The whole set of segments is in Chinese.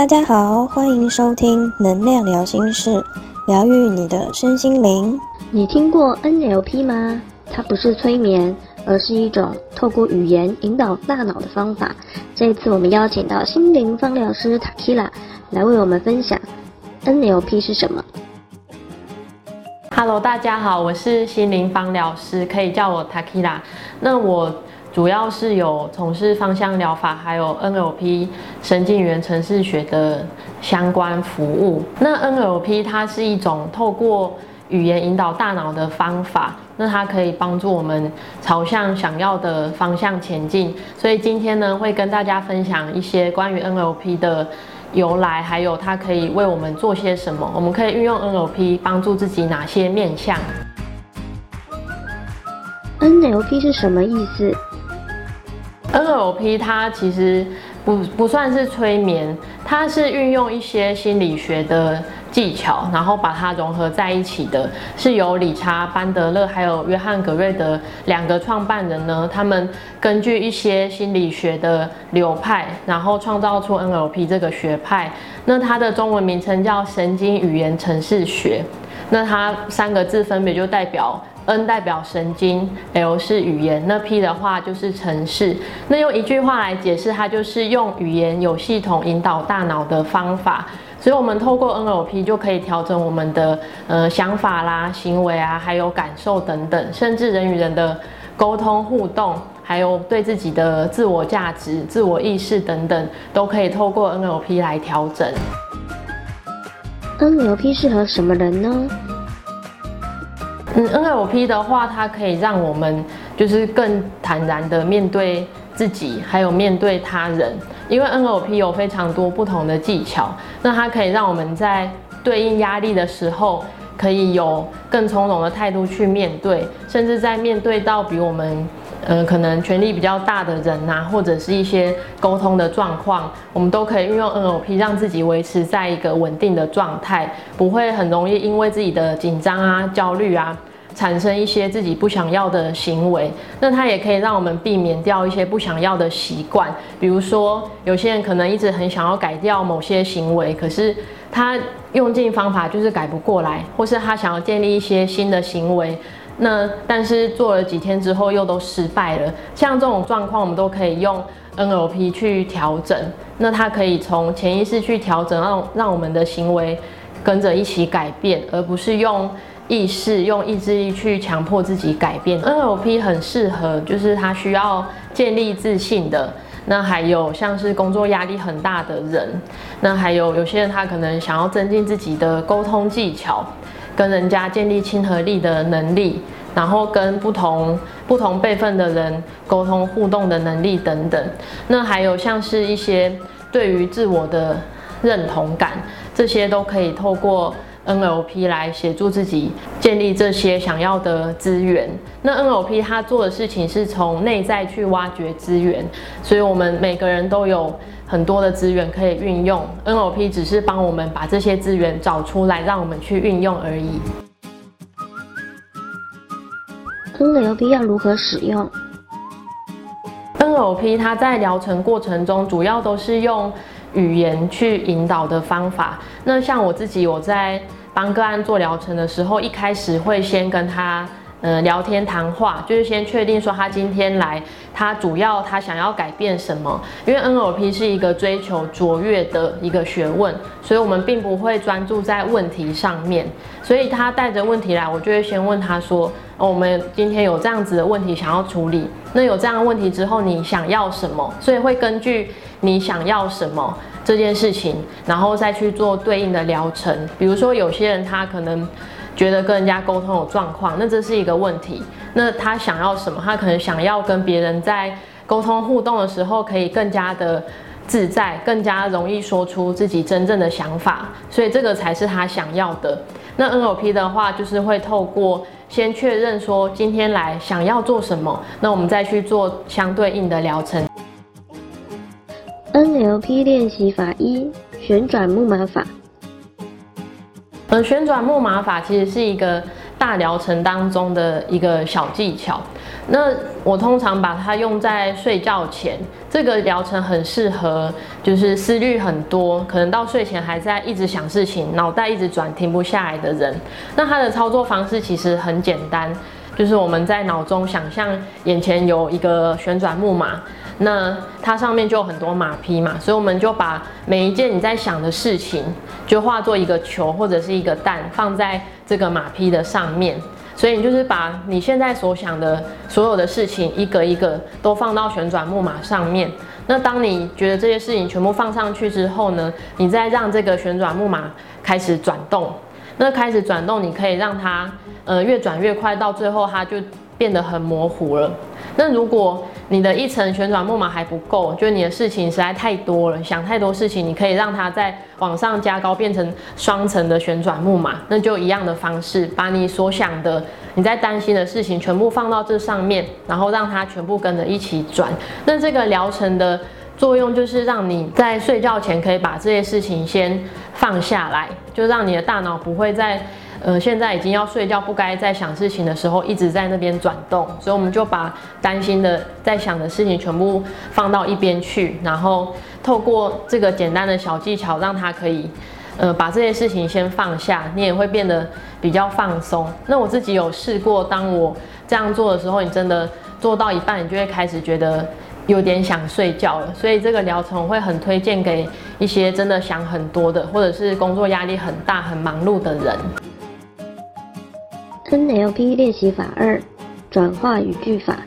大家好，欢迎收听能量聊心事，疗愈你的身心灵。你听过 NLP 吗？它不是催眠，而是一种透过语言引导大脑的方法。这一次我们邀请到心灵方疗师 Takila 来为我们分享 NLP 是什么。Hello，大家好，我是心灵方疗师，可以叫我 Takila。那我主要是有从事芳香疗法，还有 NLP 神经元程式学的相关服务。那 NLP 它是一种透过语言引导大脑的方法，那它可以帮助我们朝向想要的方向前进。所以今天呢，会跟大家分享一些关于 NLP 的。由来，还有它可以为我们做些什么？我们可以运用 NLP 帮助自己哪些面向？NLP 是什么意思？NLP 它其实不不算是催眠，它是运用一些心理学的。技巧，然后把它融合在一起的，是由理查·班德勒还有约翰·格瑞德两个创办人呢，他们根据一些心理学的流派，然后创造出 NLP 这个学派。那它的中文名称叫神经语言程式学。那它三个字分别就代表 N 代表神经，L 是语言，那 P 的话就是程式。那用一句话来解释，它就是用语言有系统引导大脑的方法。所以，我们透过 NLP 就可以调整我们的呃想法啦、行为啊，还有感受等等，甚至人与人的沟通互动，还有对自己的自我价值、自我意识等等，都可以透过 NLP 来调整。NLP 适合什么人呢？嗯，NLP 的话，它可以让我们就是更坦然的面对自己，还有面对他人。因为 NLP 有非常多不同的技巧，那它可以让我们在对应压力的时候，可以有更从容的态度去面对，甚至在面对到比我们，呃，可能权力比较大的人呐，或者是一些沟通的状况，我们都可以运用 NLP 让自己维持在一个稳定的状态，不会很容易因为自己的紧张啊、焦虑啊。产生一些自己不想要的行为，那它也可以让我们避免掉一些不想要的习惯。比如说，有些人可能一直很想要改掉某些行为，可是他用尽方法就是改不过来，或是他想要建立一些新的行为，那但是做了几天之后又都失败了。像这种状况，我们都可以用 NLP 去调整。那它可以从潜意识去调整，让让我们的行为跟着一起改变，而不是用。意识用意志力去强迫自己改变，NLP 很适合，就是他需要建立自信的。那还有像是工作压力很大的人，那还有有些人他可能想要增进自己的沟通技巧，跟人家建立亲和力的能力，然后跟不同不同辈分的人沟通互动的能力等等。那还有像是一些对于自我的认同感，这些都可以透过。NLP 来协助自己建立这些想要的资源。那 NLP 它做的事情是从内在去挖掘资源，所以我们每个人都有很多的资源可以运用。NLP 只是帮我们把这些资源找出来，让我们去运用而已。NLP 要如何使用？NLP 它在疗程过程中主要都是用。语言去引导的方法，那像我自己，我在帮个案做疗程的时候，一开始会先跟他，呃，聊天谈话，就是先确定说他今天来，他主要他想要改变什么。因为 NLP 是一个追求卓越的一个学问，所以我们并不会专注在问题上面。所以他带着问题来，我就会先问他说，我们今天有这样子的问题想要处理，那有这样的问题之后，你想要什么？所以会根据。你想要什么这件事情，然后再去做对应的疗程。比如说，有些人他可能觉得跟人家沟通有状况，那这是一个问题。那他想要什么？他可能想要跟别人在沟通互动的时候，可以更加的自在，更加容易说出自己真正的想法。所以这个才是他想要的。那 NLP 的话，就是会透过先确认说今天来想要做什么，那我们再去做相对应的疗程。NLP 练习法一：旋转木马法。嗯，旋转木马法其实是一个大疗程当中的一个小技巧。那我通常把它用在睡觉前，这个疗程很适合，就是思虑很多，可能到睡前还在一直想事情，脑袋一直转，停不下来的人。那它的操作方式其实很简单，就是我们在脑中想象眼前有一个旋转木马，那它上面就有很多马匹嘛，所以我们就把每一件你在想的事情，就化作一个球或者是一个蛋，放在这个马匹的上面。所以你就是把你现在所想的所有的事情一个一个都放到旋转木马上面。那当你觉得这些事情全部放上去之后呢，你再让这个旋转木马开始转动。那开始转动，你可以让它呃越转越快，到最后它就变得很模糊了。那如果你的一层旋转木马还不够，就你的事情实在太多了，想太多事情，你可以让它再往上加高，变成双层的旋转木马，那就一样的方式，把你所想的、你在担心的事情全部放到这上面，然后让它全部跟着一起转。那这个疗程的作用就是让你在睡觉前可以把这些事情先放下来，就让你的大脑不会在。呃，现在已经要睡觉，不该在想事情的时候一直在那边转动，所以我们就把担心的、在想的事情全部放到一边去，然后透过这个简单的小技巧，让他可以，呃，把这些事情先放下，你也会变得比较放松。那我自己有试过，当我这样做的时候，你真的做到一半，你就会开始觉得有点想睡觉了。所以这个疗程我会很推荐给一些真的想很多的，或者是工作压力很大、很忙碌的人。NLP 练习法二：转化语句法。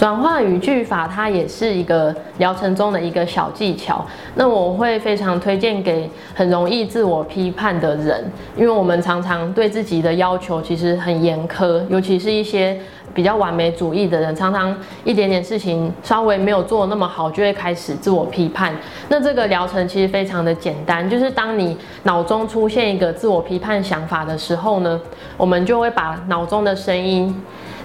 转化语句法，它也是一个疗程中的一个小技巧。那我会非常推荐给很容易自我批判的人，因为我们常常对自己的要求其实很严苛，尤其是一些比较完美主义的人，常常一点点事情稍微没有做那么好，就会开始自我批判。那这个疗程其实非常的简单，就是当你脑中出现一个自我批判想法的时候呢，我们就会把脑中的声音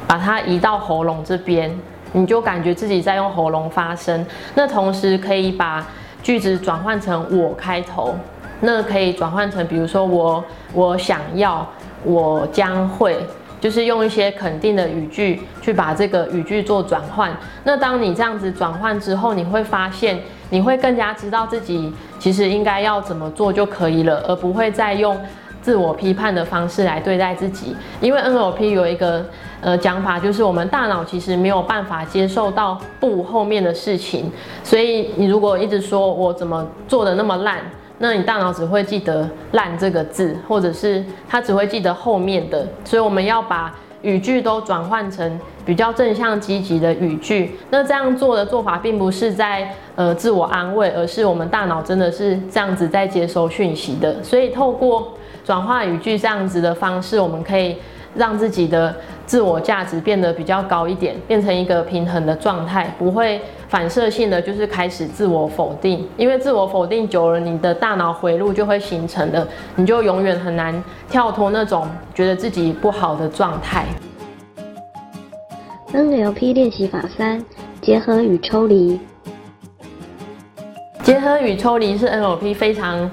把它移到喉咙这边。你就感觉自己在用喉咙发声，那同时可以把句子转换成我开头，那可以转换成比如说我我想要我将会，就是用一些肯定的语句去把这个语句做转换。那当你这样子转换之后，你会发现你会更加知道自己其实应该要怎么做就可以了，而不会再用。自我批判的方式来对待自己，因为 NLP 有一个呃讲法，就是我们大脑其实没有办法接受到不后面的事情，所以你如果一直说我怎么做的那么烂，那你大脑只会记得烂这个字，或者是它只会记得后面的，所以我们要把语句都转换成比较正向积极的语句。那这样做的做法，并不是在呃自我安慰，而是我们大脑真的是这样子在接收讯息的，所以透过。转化语句这样子的方式，我们可以让自己的自我价值变得比较高一点，变成一个平衡的状态，不会反射性的就是开始自我否定，因为自我否定久了，你的大脑回路就会形成的，你就永远很难跳脱那种觉得自己不好的状态。NLP 练习法三：结合与抽离。结合与抽离是 NLP 非常。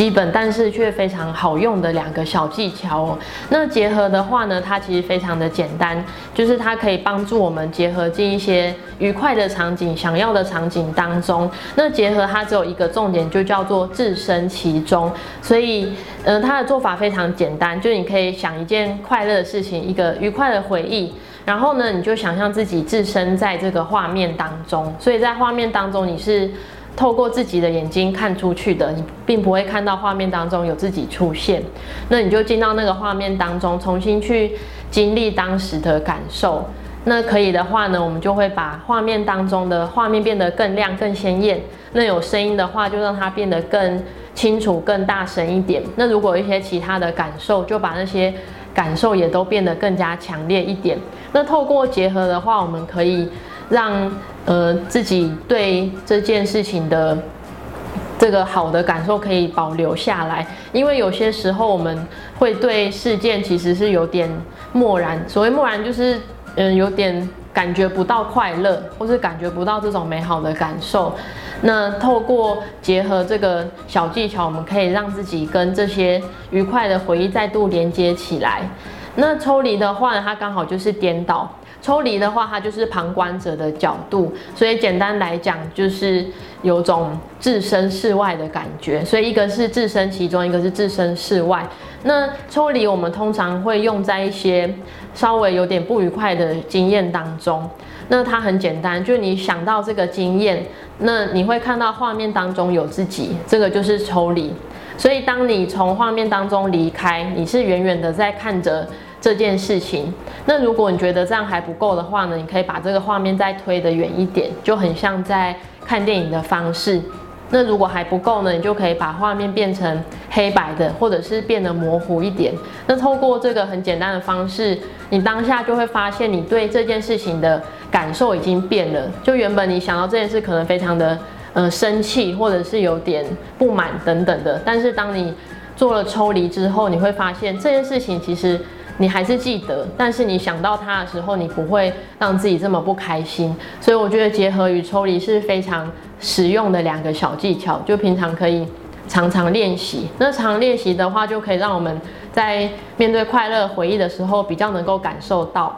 基本但是却非常好用的两个小技巧哦。那结合的话呢，它其实非常的简单，就是它可以帮助我们结合进一些愉快的场景、想要的场景当中。那结合它只有一个重点，就叫做置身其中。所以，呃，它的做法非常简单，就你可以想一件快乐的事情，一个愉快的回忆，然后呢，你就想象自己置身在这个画面当中。所以在画面当中，你是。透过自己的眼睛看出去的，你并不会看到画面当中有自己出现。那你就进到那个画面当中，重新去经历当时的感受。那可以的话呢，我们就会把画面当中的画面变得更亮、更鲜艳。那有声音的话，就让它变得更清楚、更大声一点。那如果一些其他的感受，就把那些感受也都变得更加强烈一点。那透过结合的话，我们可以。让呃自己对这件事情的这个好的感受可以保留下来，因为有些时候我们会对事件其实是有点漠然。所谓漠然，就是嗯有点感觉不到快乐，或是感觉不到这种美好的感受。那透过结合这个小技巧，我们可以让自己跟这些愉快的回忆再度连接起来。那抽离的话呢，它刚好就是颠倒。抽离的话，它就是旁观者的角度，所以简单来讲，就是有种置身事外的感觉。所以一个是置身其中，一个是置身事外。那抽离，我们通常会用在一些稍微有点不愉快的经验当中。那它很简单，就你想到这个经验，那你会看到画面当中有自己，这个就是抽离。所以当你从画面当中离开，你是远远的在看着。这件事情，那如果你觉得这样还不够的话呢，你可以把这个画面再推得远一点，就很像在看电影的方式。那如果还不够呢，你就可以把画面变成黑白的，或者是变得模糊一点。那透过这个很简单的方式，你当下就会发现你对这件事情的感受已经变了。就原本你想到这件事可能非常的呃生气，或者是有点不满等等的，但是当你做了抽离之后，你会发现这件事情其实。你还是记得，但是你想到它的时候，你不会让自己这么不开心。所以我觉得结合与抽离是非常实用的两个小技巧，就平常可以常常练习。那常练习的话，就可以让我们在面对快乐回忆的时候，比较能够感受到。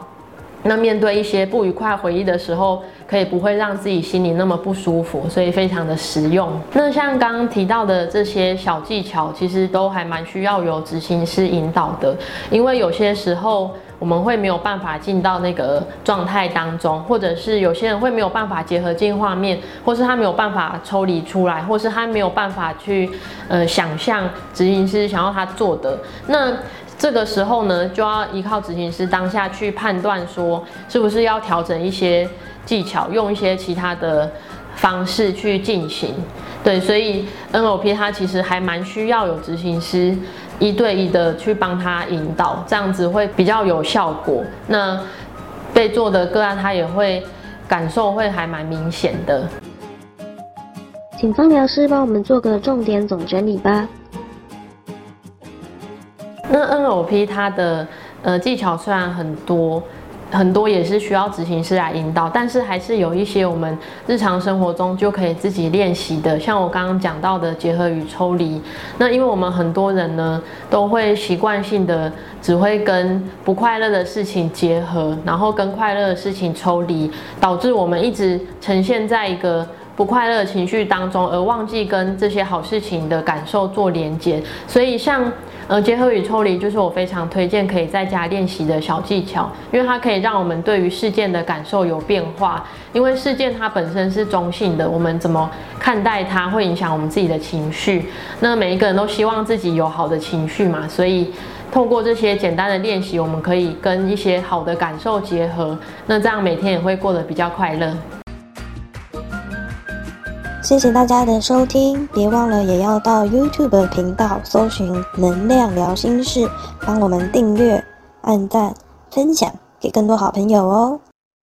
那面对一些不愉快回忆的时候，可以不会让自己心里那么不舒服，所以非常的实用。那像刚刚提到的这些小技巧，其实都还蛮需要有执行师引导的，因为有些时候我们会没有办法进到那个状态当中，或者是有些人会没有办法结合进画面，或是他没有办法抽离出来，或是他没有办法去呃想象执行师想要他做的那。这个时候呢，就要依靠执行师当下去判断，说是不是要调整一些技巧，用一些其他的方式去进行。对，所以 NLP 它其实还蛮需要有执行师一对一的去帮他引导，这样子会比较有效果。那被做的个案他也会感受会还蛮明显的。请方疗师帮我们做个重点总整理吧。那 NLP 它的呃技巧虽然很多，很多也是需要执行师来引导，但是还是有一些我们日常生活中就可以自己练习的，像我刚刚讲到的结合与抽离。那因为我们很多人呢都会习惯性的只会跟不快乐的事情结合，然后跟快乐的事情抽离，导致我们一直呈现在一个不快乐情绪当中，而忘记跟这些好事情的感受做连接。所以像呃，结合与抽离就是我非常推荐可以在家练习的小技巧，因为它可以让我们对于事件的感受有变化。因为事件它本身是中性的，我们怎么看待它会影响我们自己的情绪。那每一个人都希望自己有好的情绪嘛，所以透过这些简单的练习，我们可以跟一些好的感受结合，那这样每天也会过得比较快乐。谢谢大家的收听，别忘了也要到 YouTube 频道搜寻“能量聊心事”，帮我们订阅、按赞、分享给更多好朋友哦。